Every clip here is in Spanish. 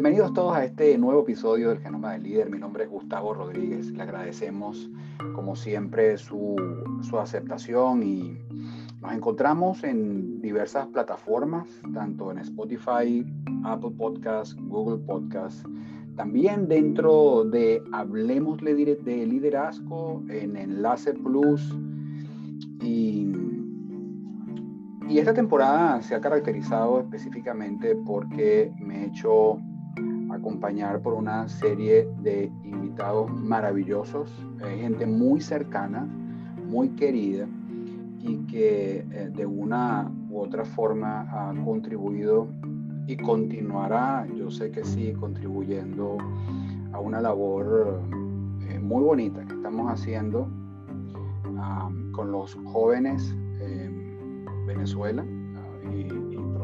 Bienvenidos todos a este nuevo episodio del Genoma del Líder. Mi nombre es Gustavo Rodríguez. Le agradecemos, como siempre, su, su aceptación y nos encontramos en diversas plataformas, tanto en Spotify, Apple Podcasts, Google Podcasts, también dentro de Hablemos de Liderazgo, en Enlace Plus. Y, y esta temporada se ha caracterizado específicamente porque me he hecho acompañar por una serie de invitados maravillosos, eh, gente muy cercana, muy querida y que eh, de una u otra forma ha contribuido y continuará, yo sé que sí, contribuyendo a una labor eh, muy bonita que estamos haciendo con los jóvenes en Venezuela. ah,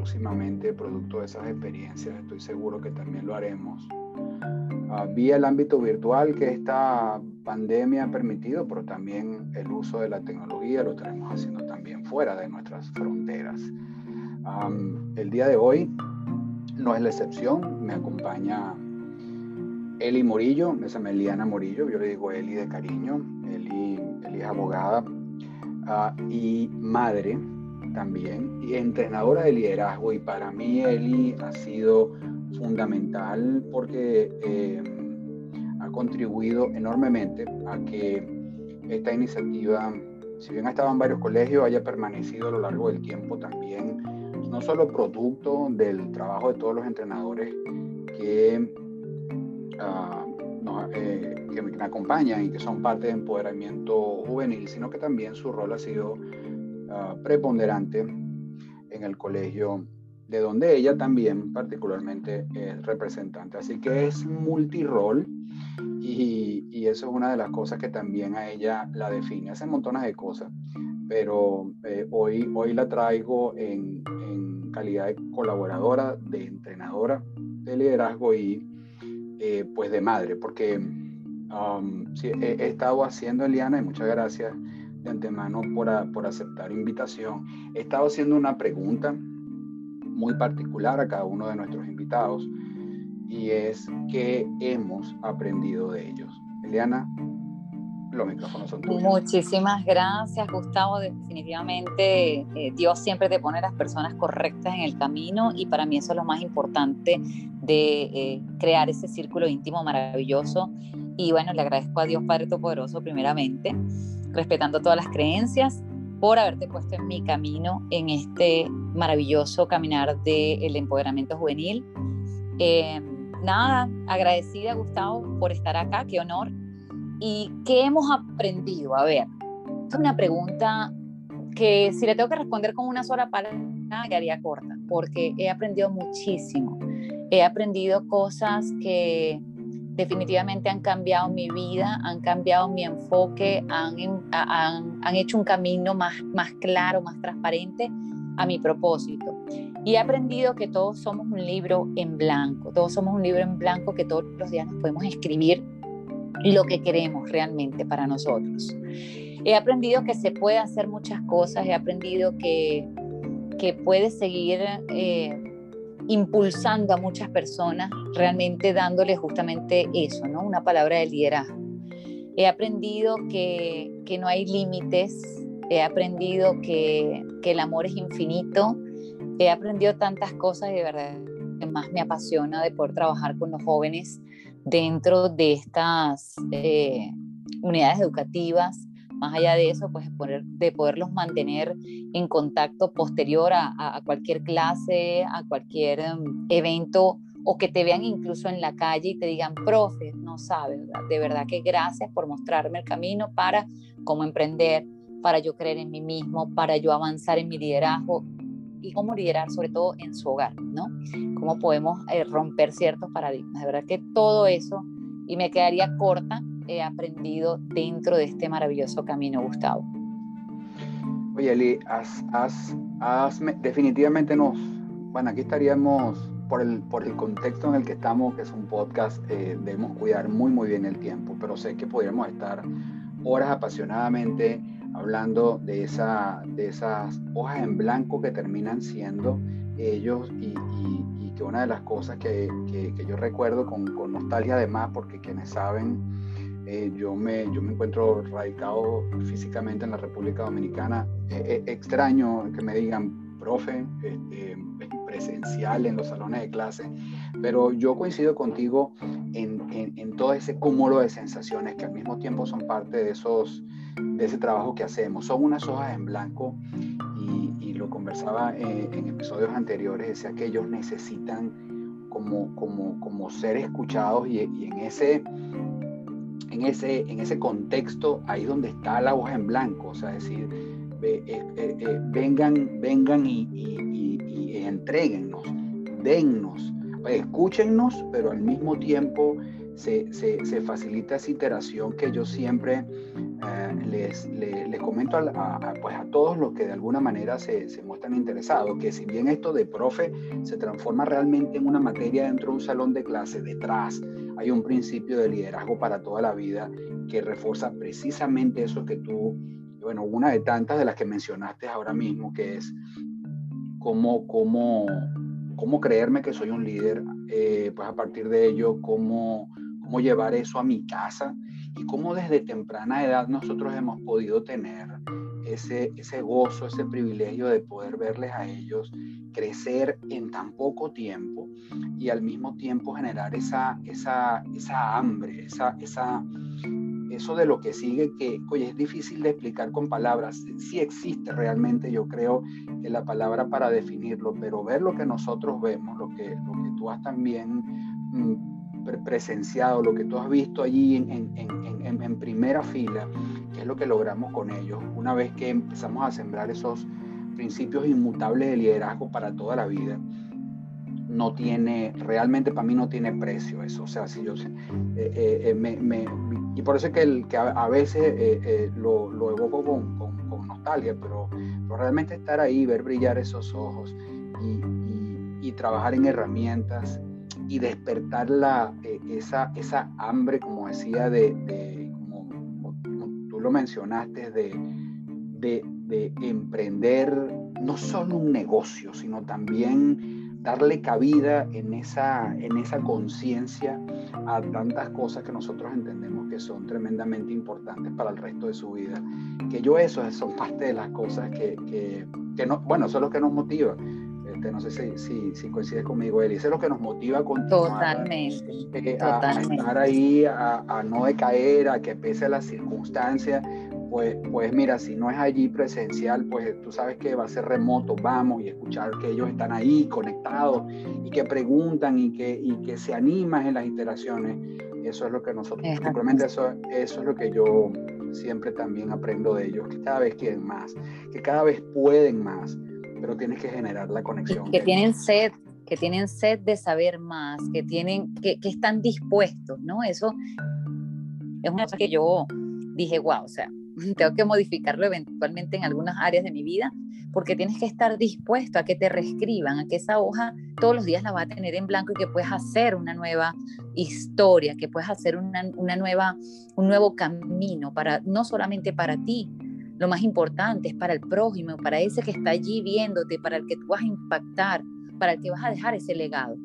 próximamente, producto de esas experiencias, estoy seguro que también lo haremos. Uh, vía el ámbito virtual que esta pandemia ha permitido, pero también el uso de la tecnología lo tenemos haciendo también fuera de nuestras fronteras. el día de hoy no es la excepción, me acompaña Eli Morillo, me llama Eliana Morillo, yo le digo Eli de cariño, Eli, Eli es abogada uh, y madre también, y entrenadora de liderazgo, y para mí Eli ha sido fundamental porque eh, ha contribuido enormemente a que esta iniciativa, si bien ha estado en varios colegios, haya permanecido a lo largo del tiempo también no solo producto del trabajo de todos los entrenadores que, ah, eh, que me acompañan y que son parte de empoderamiento juvenil, sino que también su rol ha sido ah, preponderante en el colegio de donde ella también particularmente es representante. Así que es multirol y, y, eso es una de las cosas que también a ella la define. Hace montones de cosas, pero eh, hoy, hoy la traigo en, calidad de colaboradora, de entrenadora de liderazgo y eh, pues de madre, porque um, he, estado haciendo, Eliana, y muchas gracias de antemano por, por aceptar invitación, he estado haciendo una pregunta muy particular a cada uno de nuestros invitados y es qué hemos aprendido de ellos. Eliana, los micrófonos son tuyos. Muchísimas gracias, Gustavo. Definitivamente eh, Dios siempre te pone las personas correctas en el camino y para mí eso es lo más importante de eh, crear ese círculo íntimo maravilloso. Y bueno, le agradezco a Dios Padre Todopoderoso primeramente, respetando todas las creencias, por haberte puesto en mi camino en este maravilloso caminar del empoderamiento juvenil. Eh, nada, agradecida Gustavo por estar acá, qué honor ¿Y qué hemos aprendido? A ver, es una pregunta que si le tengo que responder con una sola palabra, quedaría corta, porque he aprendido muchísimo. He aprendido cosas que definitivamente han cambiado mi vida, han cambiado mi enfoque, han, han, han hecho un camino más, más claro, más transparente a mi propósito. Y he aprendido que todos somos un libro en blanco, todos somos un libro en blanco que todos los días nos podemos escribir lo que queremos realmente para nosotros. He aprendido que se puede hacer muchas cosas, he aprendido que, que puede seguir eh, impulsando a muchas personas, realmente dándole justamente eso, ¿no? Una palabra de liderazgo. He aprendido que, que no hay límites, he aprendido que, que el amor es infinito, he aprendido tantas cosas de verdad que más me apasiona de poder trabajar con los jóvenes dentro de estas eh, unidades educativas. Más allá de eso, pues de poderlos mantener en contacto posterior a, cualquier clase, a cualquier em, evento o que te vean incluso en la calle y te digan, profe, no sabes, de verdad que gracias por mostrarme el camino para cómo emprender, para yo creer en mí mismo, para yo avanzar en mi liderazgo y cómo liderar sobre todo en su hogar, ¿no? Cómo podemos eh, romper ciertos paradigmas. De verdad que todo eso, y me quedaría corta, he aprendido dentro de este maravilloso camino, Gustavo. Oye, Eli, has, definitivamente nos, bueno, aquí estaríamos por el, por el contexto en el que estamos, que es un podcast, eh, debemos cuidar muy, muy bien el tiempo, pero sé que podríamos estar horas apasionadamente hablando de, esa, de esas hojas en blanco que terminan siendo ellos y, que una de las cosas que, que, yo recuerdo con, con, nostalgia además, porque quienes saben, eh, yo, me, yo me encuentro radicado físicamente en la República Dominicana. extraño que me digan, profe, este, presencial en los salones de clase, pero yo coincido contigo en, en, todo ese cúmulo de sensaciones que al mismo tiempo son parte de, esos, de ese trabajo que hacemos. Son unas hojas en blanco y, y lo conversaba eh, en episodios anteriores, decía que ellos necesitan como, como, como ser escuchados y, y en ese en ese, en ese contexto, ahí donde está la hoja en blanco, o sea, decir, eh, eh, vengan, vengan y, entreguennos, dennos, escúchennos, pero al mismo tiempo se, facilita esa iteración que yo siempre eh, les, les, comento a, pues a todos los que de alguna manera se, muestran interesados, que si bien esto de profe se transforma realmente en una materia dentro de un salón de clase, detrás hay un principio de liderazgo para toda la vida que refuerza precisamente eso que tú, bueno, una de tantas de las que mencionaste ahora mismo, que es cómo, cómo, cómo creerme que soy un líder, eh, pues a partir de ello, cómo, cómo llevar eso a mi casa y cómo desde temprana edad nosotros hemos podido tener ese, ese gozo, ese privilegio de poder verles a ellos crecer en tan poco tiempo y al mismo tiempo generar esa, esa, esa hambre, esa, esa, eso de lo que sigue, que, oye, es difícil de explicar con palabras, sí existe realmente, yo creo que la palabra para definirlo, pero ver lo que nosotros vemos, lo que, lo que tú has también mm, presenciado, lo que tú has visto allí en, primera fila, que es lo que logramos con ellos, una vez que empezamos a sembrar esos principios inmutables de liderazgo para toda la vida no tiene, realmente para mí no tiene precio eso. O sea, si yo eh, eh, eh, y por eso es que, a, veces lo, lo, evoco con, con, nostalgia, pero, pero, realmente estar ahí, ver brillar esos ojos y, trabajar en herramientas y despertar la, esa, esa hambre, como decía, de, de como, como, tú lo mencionaste, de, de, de emprender no solo un negocio, sino también darle cabida en esa, en esa conciencia a tantas cosas que nosotros entendemos que son tremendamente importantes para el resto de su vida. Que yo eso son parte de las cosas que, que, que no, bueno, eso es lo que nos motiva. No sé si, si, si coincide conmigo, Eli, eso es lo que nos motiva a continuar. Totalmente. Eh, a, estar ahí, a, a no decaer, a que pese a las circunstancias, pues, pues mira, si no es allí presencial, pues tú sabes que va a ser remoto, vamos y escuchar que ellos están ahí conectados y que preguntan y que, y que se animan en las interacciones. Eso es lo que nosotros, simplemente eso, eso es lo que yo siempre también aprendo de ellos, que cada vez quieren más, que cada vez pueden más, pero tienes que generar la conexión. que tienen sed, que tienen sed de saber más, que tienen, que, que están dispuestos, ¿no? Eso es una cosa que yo dije, wow, o sea, tengo que modificarlo eventualmente en algunas áreas de mi vida, porque tienes que estar dispuesto a que te reescriban, a que esa hoja todos los días la va a tener en blanco y que puedes hacer una nueva historia, que puedes hacer una, una nueva, un nuevo camino, para, no solamente para ti, lo más importante es para el prójimo, para ese que está allí viéndote, para el que tú vas a impactar, para el que vas a dejar ese legado.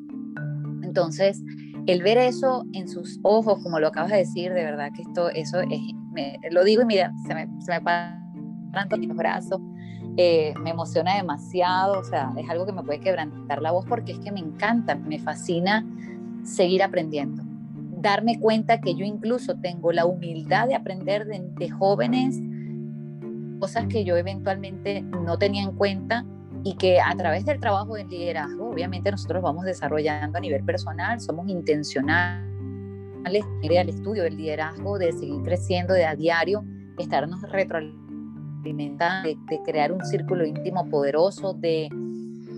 Entonces, el ver eso en sus ojos, como lo acabas de decir, de verdad que esto, eso es lo digo y mira, se me, se me paran los brazos, eh, me emociona demasiado, o sea, es algo que me puede quebrantar la voz porque es que me encanta, me fascina seguir aprendiendo. Darme cuenta que yo incluso tengo la humildad de aprender de, de jóvenes cosas que yo eventualmente no tenía en cuenta y que a través del trabajo de liderazgo, obviamente nosotros vamos desarrollando a nivel personal, somos intencionales al estudio del liderazgo, de seguir creciendo de a diario, estarnos retroalimentando, de, crear un círculo íntimo poderoso, de,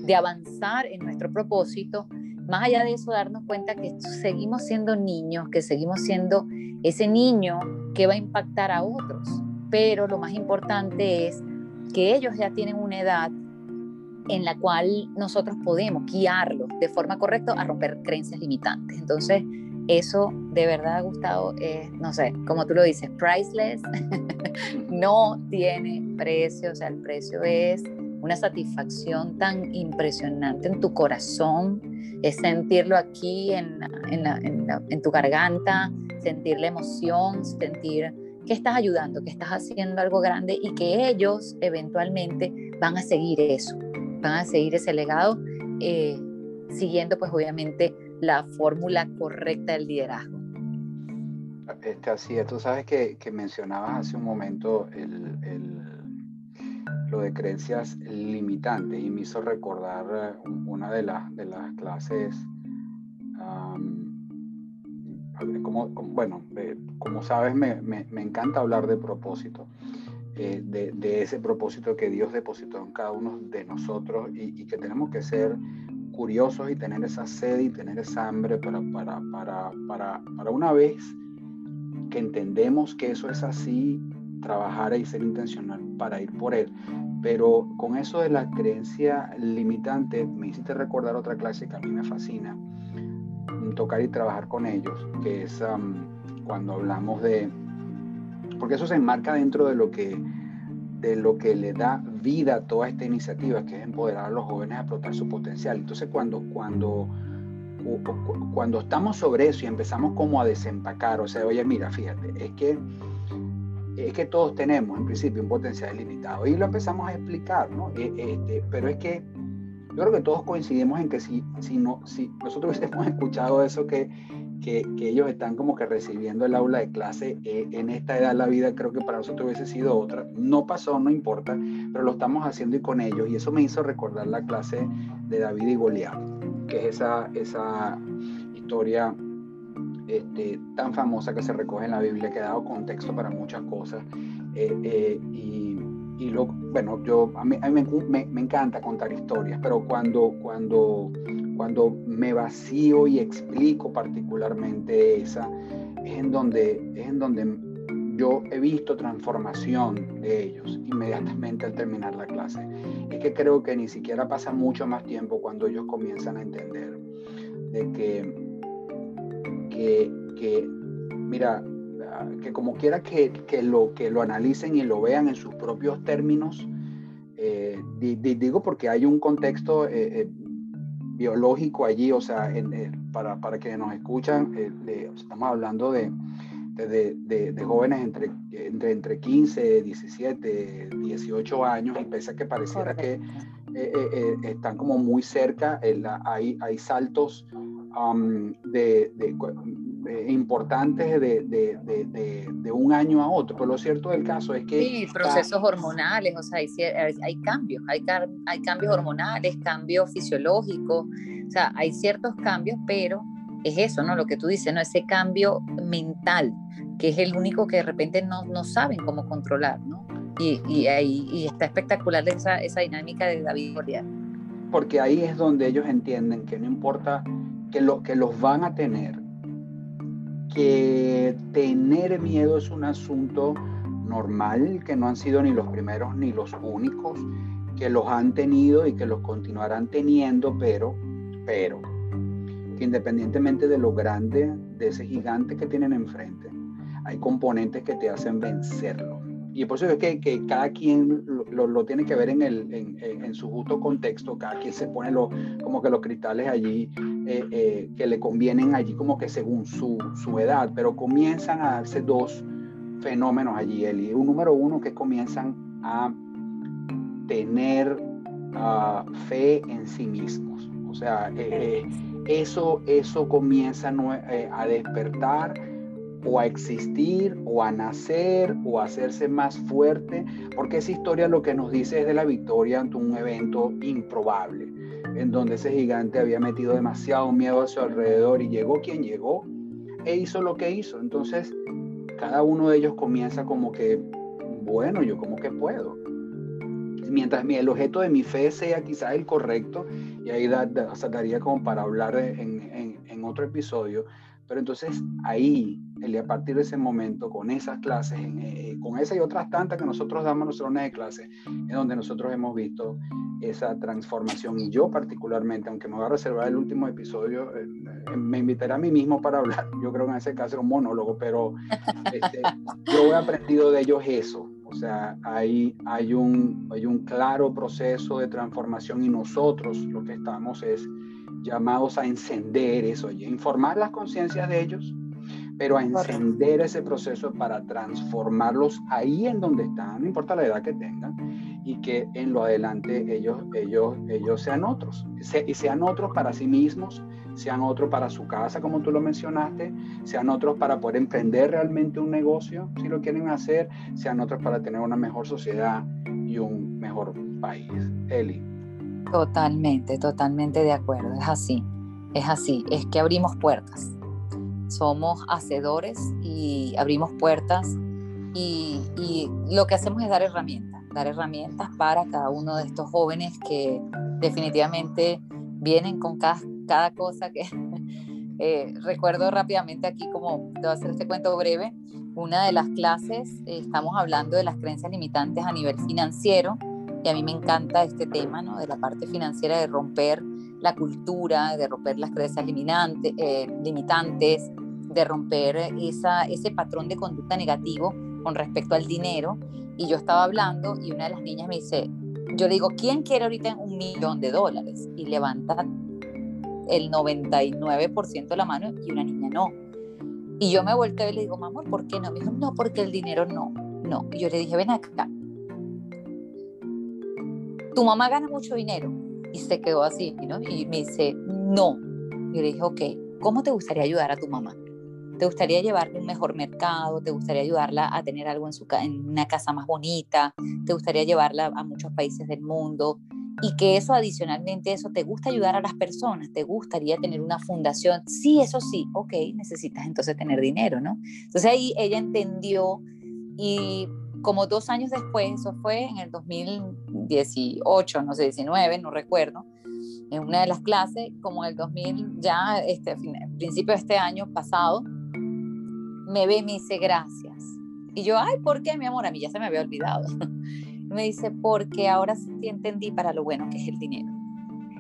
de avanzar en nuestro propósito. Más allá de eso, darnos cuenta que seguimos siendo niños, que seguimos siendo ese niño que va a impactar a otros. Pero lo más importante es que ellos ya tienen una edad en la cual nosotros podemos guiarlos de forma correcta a romper creencias limitantes. Entonces, eso de verdad, Gustavo, es, no sé, como tú lo dices, priceless, no tiene precio, o sea, el precio es una satisfacción tan impresionante en tu corazón, es sentirlo aquí en, en, tu garganta, sentir la emoción, sentir que estás ayudando, que estás haciendo algo grande y que ellos eventualmente van a seguir eso, van a seguir ese legado, eh, siguiendo pues obviamente la fórmula correcta del liderazgo. Este, así es, tú sabes que, que mencionabas hace un momento el, lo de creencias limitantes y me hizo recordar eh, una de, las de las clases, como, bueno, como sabes, me, me, encanta hablar de propósito, eh, de, de, ese propósito que Dios depositó en cada uno de nosotros y, y, que tenemos que ser curiosos y tener esa sed y tener esa hambre para, para, para, para, para una vez que entendemos que eso es así, trabajar y ser intencional para ir por él. Pero con eso de la creencia limitante, me hiciste recordar otra clase que a mí me fascina, tocar y trabajar con ellos, que es cuando hablamos de, porque eso se enmarca dentro de lo que de lo que le da vida a toda esta iniciativa, que es empoderar a los jóvenes a explotar su potencial. Entonces, cuando, cuando cuando estamos sobre eso y empezamos como a desempacar, o sea, oye, mira, fíjate, es que, es que todos tenemos en principio un potencial limitado y lo empezamos a explicar, ¿no? E, este, pero es que yo creo que todos coincidimos en que si, si, no, si nosotros hubiésemos escuchado eso que, que, ellos están como que recibiendo el aula de clase eh, en esta edad de la vida, creo que para nosotros hubiese sido otra. No pasó, no importa, pero lo estamos haciendo y con ellos. Y eso me hizo recordar la clase de David y Goliat que es esa, esa historia este, tan famosa que se recoge en la Biblia, que ha dado contexto para muchas cosas. Eh, eh, y, y lo, bueno, yo, a mí, a mí me, encanta contar historias, pero cuando, cuando, cuando me vacío y explico particularmente esa, es en donde, es en donde yo he visto transformación de ellos inmediatamente al terminar la clase. Es que creo que ni siquiera pasa mucho más tiempo cuando ellos comienzan a entender de que, que, mira, que como quiera que, que, lo, que lo analicen y lo vean en sus propios términos, eh, digo porque hay un contexto eh, eh, biológico allí, o sea, para, para quienes nos escuchan, estamos hablando de de, jóvenes entre, entre, entre 15, 17, 18 años, y pese a que pareciera que están como muy cerca, hay, hay saltos um, de, importantes de, un año a otro, pero lo cierto del caso es que... Sí, procesos hormonales, o sea, hay, hay cambios, hay, hay cambios hormonales, cambios fisiológicos, o sea, hay ciertos cambios, pero es eso, ¿no? Lo que tú dices, ¿no? Ese cambio mental, que es el único que de repente no, no saben cómo controlar, ¿no? Y, y, ahí, y está espectacular esa, esa dinámica de David Goliat. Porque ahí es donde ellos entienden que no importa que, lo, que los van a tener, que tener miedo es un asunto normal, que no han sido ni los primeros ni los únicos, que los han tenido y que los continuarán teniendo, pero, pero, que independientemente de lo grande de ese gigante que tienen enfrente, hay componentes que te hacen vencerlo. Y por eso es que, que cada quien lo, lo, tiene que ver en, el, en, en, su justo contexto, cada quien se pone lo, como que los cristales allí eh, eh, que le convienen allí como que según su, su, edad, pero comienzan a darse dos fenómenos allí, Eli. Un número uno que comienzan a tener uh, fe en sí mismos. O sea, eh, eso, eso comienza a despertar o a existir o a nacer o a hacerse más fuerte, porque esa historia lo que nos dice es de la victoria ante un evento improbable, en donde ese gigante había metido demasiado miedo a su alrededor y llegó quien llegó e hizo lo que hizo. Entonces, cada uno de ellos comienza como que, bueno, yo como que puedo mientras el objeto de mi fe sea quizás el correcto, y ahí da, daría como para hablar en, en, otro episodio, pero entonces ahí, a partir de ese momento, con esas clases, eh, con esa y otras tantas que nosotros damos en nuestros de clase, es donde nosotros hemos visto esa transformación. Y yo particularmente, aunque me voy a reservar el último episodio, eh, eh, me invitaré a mí mismo para hablar. Yo creo que en ese caso era un monólogo, pero este, yo he aprendido de ellos eso, O sea, hay, hay, un, hay un claro proceso de transformación y nosotros lo que estamos es llamados a encender eso, y informar las conciencias de ellos, pero a encender ese proceso para transformarlos ahí en donde están, no importa la edad que tengan, y que en lo adelante ellos, ellos, ellos sean otros, y sean otros para sí mismos, sean otros para su casa, como tú lo mencionaste, sean otros para poder emprender realmente un negocio, si lo quieren hacer, sean otros para tener una mejor sociedad y un mejor país. Eli. Totalmente, totalmente de acuerdo, es así, es así, es que abrimos puertas, somos hacedores y abrimos puertas y, y lo que hacemos es dar herramientas, dar herramientas para cada uno de estos jóvenes que definitivamente vienen con cada, cada cosa que eh, recuerdo rápidamente aquí, como te a hacer este cuento breve, una de las clases eh, estamos hablando de las creencias limitantes a nivel financiero y a mí me encanta este tema, ¿no? De la parte financiera, de romper la cultura, de romper las creencias eh, limitantes de romper esa, ese patrón de conducta negativo con respecto al dinero. Y yo estaba hablando y una de las niñas me dice, yo le digo, ¿quién quiere ahorita un millón de dólares? Y levanta el 99% de la mano y una niña no. Y yo me volteo y le digo, mamá, ¿por qué no? Me dijo, no, porque el dinero no, no. Y yo le dije, ven acá. Tu mamá gana mucho dinero. Y se quedó así, ¿no? Y me dice, no. Y yo le dije, ok, ¿cómo te gustaría ayudar a tu mamá? ¿Te gustaría llevarle un mejor mercado? ¿Te gustaría ayudarla a tener algo en, su, en una casa más bonita? ¿Te gustaría llevarla a muchos países del mundo? y que eso adicionalmente, eso te gusta ayudar a las personas, te gustaría tener una fundación, sí, eso sí, ok, necesitas entonces tener dinero, ¿no? Entonces ahí ella entendió y como dos años después, eso fue en el 2018, no sé, 19, no recuerdo, en una de las clases, como en el 2000, ya este, principio de este año pasado, me ve y me dice gracias. Y yo, ay, ¿por qué, mi amor? A mí ya se me había olvidado. me dice, porque ahora sí entendí para lo bueno que es el dinero.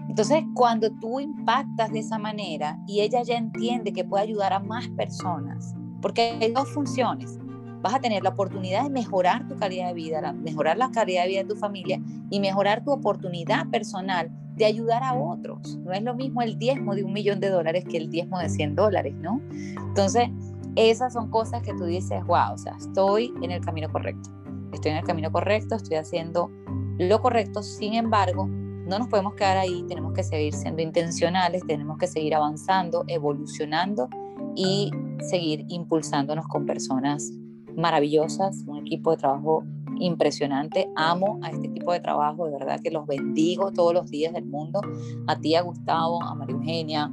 Entonces, cuando tú impactas de esa manera y ella ya entiende que puede ayudar a más personas, porque hay dos funciones, vas a tener la oportunidad de mejorar tu calidad de vida, mejorar la calidad de vida de tu familia y mejorar tu oportunidad personal de ayudar a otros. No es lo mismo el diezmo de un millón de dólares que el diezmo de 100 dólares, ¿no? Entonces, esas son cosas que tú dices, wow, o sea, estoy en el camino correcto estoy en el camino correcto, estoy haciendo lo correcto, sin embargo, no nos podemos quedar ahí, tenemos que seguir siendo intencionales, tenemos que seguir avanzando, evolucionando y seguir impulsándonos con personas maravillosas, un equipo de trabajo impresionante. Amo a este tipo de trabajo, de verdad que los bendigo todos los días del mundo. A ti, a Gustavo, a María Eugenia,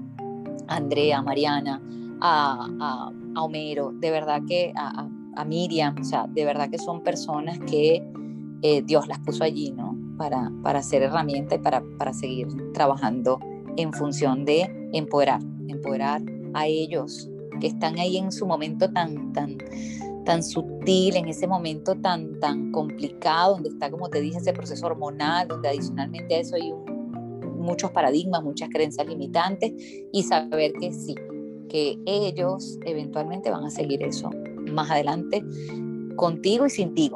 a Andrea, a Mariana, a, a, a Homero, de verdad que a, a Miriam, o sea, de verdad que son personas que eh, Dios las puso allí, ¿no? Para, para ser herramienta y para, para seguir trabajando en función de empoderar, empoderar a ellos que están ahí en su momento tan, tan, tan sutil, en ese momento tan, tan complicado, donde está, como te dije, ese proceso hormonal, donde adicionalmente a eso hay muchos paradigmas, muchas creencias limitantes, y saber que sí, que ellos eventualmente van a seguir eso más adelante contigo y sin ti.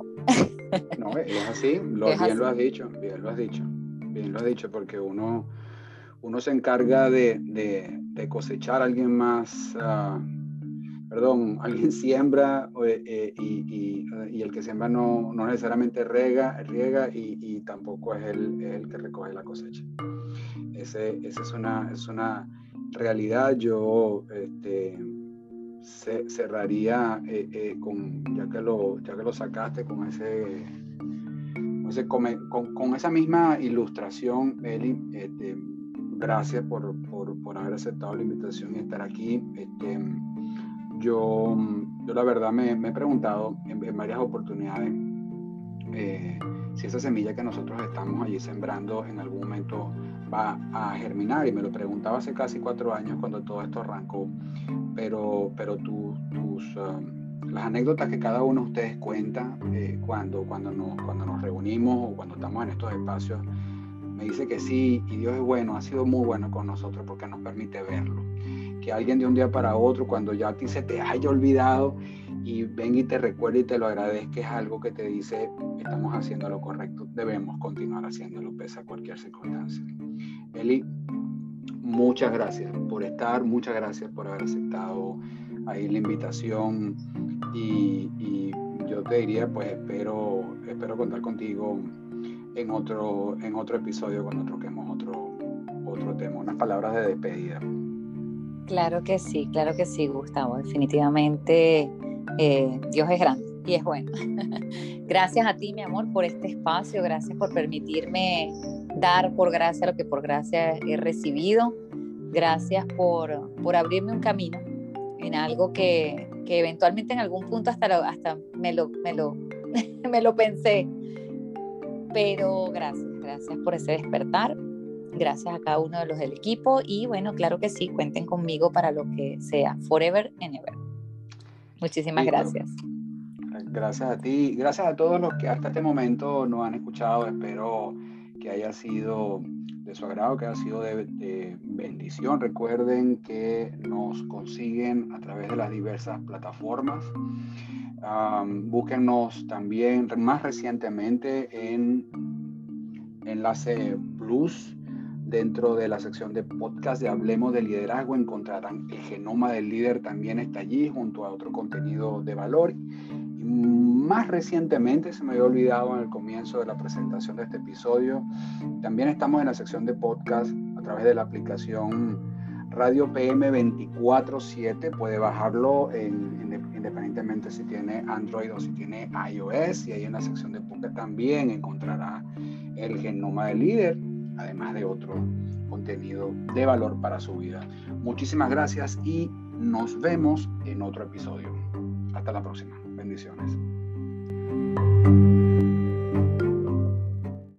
No, es así, lo, bien lo has dicho, bien lo has dicho, bien lo has dicho, porque uno, uno se encarga de, de, cosechar a alguien más, uh, perdón, alguien siembra eh, y, y, el que siembra no, no necesariamente rega, riega y, tampoco es el, que recoge la cosecha. Ese, esa es una, es una realidad. Yo, este, cerraría eh, eh, con, ya que, lo, ya que lo sacaste con ese, con, con, esa misma ilustración, Eli, este, gracias por, por, por, haber aceptado la invitación y estar aquí. Este, yo, yo la verdad me, he preguntado en, varias oportunidades eh, si esa semilla que nosotros estamos allí sembrando en algún momento va a germinar. Y me lo preguntaba hace casi cuatro años cuando todo esto arrancó pero, pero tus, um, las anécdotas que cada uno de ustedes cuenta eh, cuando, cuando, nos, cuando nos reunimos o cuando estamos en estos espacios, me dice que sí, y Dios es bueno, ha sido muy bueno con nosotros porque nos permite verlo. Que alguien de un día para otro, cuando ya a ti se te haya olvidado y venga y te recuerde y te lo agradezca, es algo que te dice, estamos haciendo lo correcto, debemos continuar haciéndolo pese a cualquier circunstancia. Eli, muchas gracias por estar, muchas gracias por haber aceptado ahí la invitación y, yo te diría, pues espero, espero contar contigo en otro, en otro episodio cuando toquemos otro, otro tema, unas palabras de despedida. Claro que sí, claro que sí, Gustavo. Definitivamente eh, Dios es grande y es bueno. gracias a ti, mi amor, por este espacio. Gracias por permitirme dar por gracia lo que por gracia he recibido. Gracias por, por abrirme un camino en algo que, que eventualmente en algún punto hasta, hasta me, lo, me, lo, me lo pensé. Pero gracias, gracias por ese despertar. Gracias a cada uno de los del equipo y bueno, claro que sí, cuenten conmigo para lo que sea, forever and ever. Muchísimas gracias. Gracias a ti, gracias a todos los que hasta este momento nos han escuchado. Espero que haya sido de su agrado, que haya sido de, bendición. Recuerden que nos consiguen a través de las diversas plataformas. búsquennos también más recientemente en Enlace Plus Dentro de la sección de podcast de Hablemos de Liderazgo encontrarán el genoma del líder también está allí junto a otro contenido de valor. Y más recientemente, se me había olvidado en el comienzo de la presentación de este episodio, también estamos en la sección de podcast a través de la aplicación Radio PM 24/7. Puede bajarlo independientemente si tiene Android o si tiene iOS. Y ahí en la sección de podcast también encontrará el genoma del líder además de otro contenido de valor para su vida. Muchísimas gracias y nos vemos en otro episodio. Hasta la próxima. Bendiciones.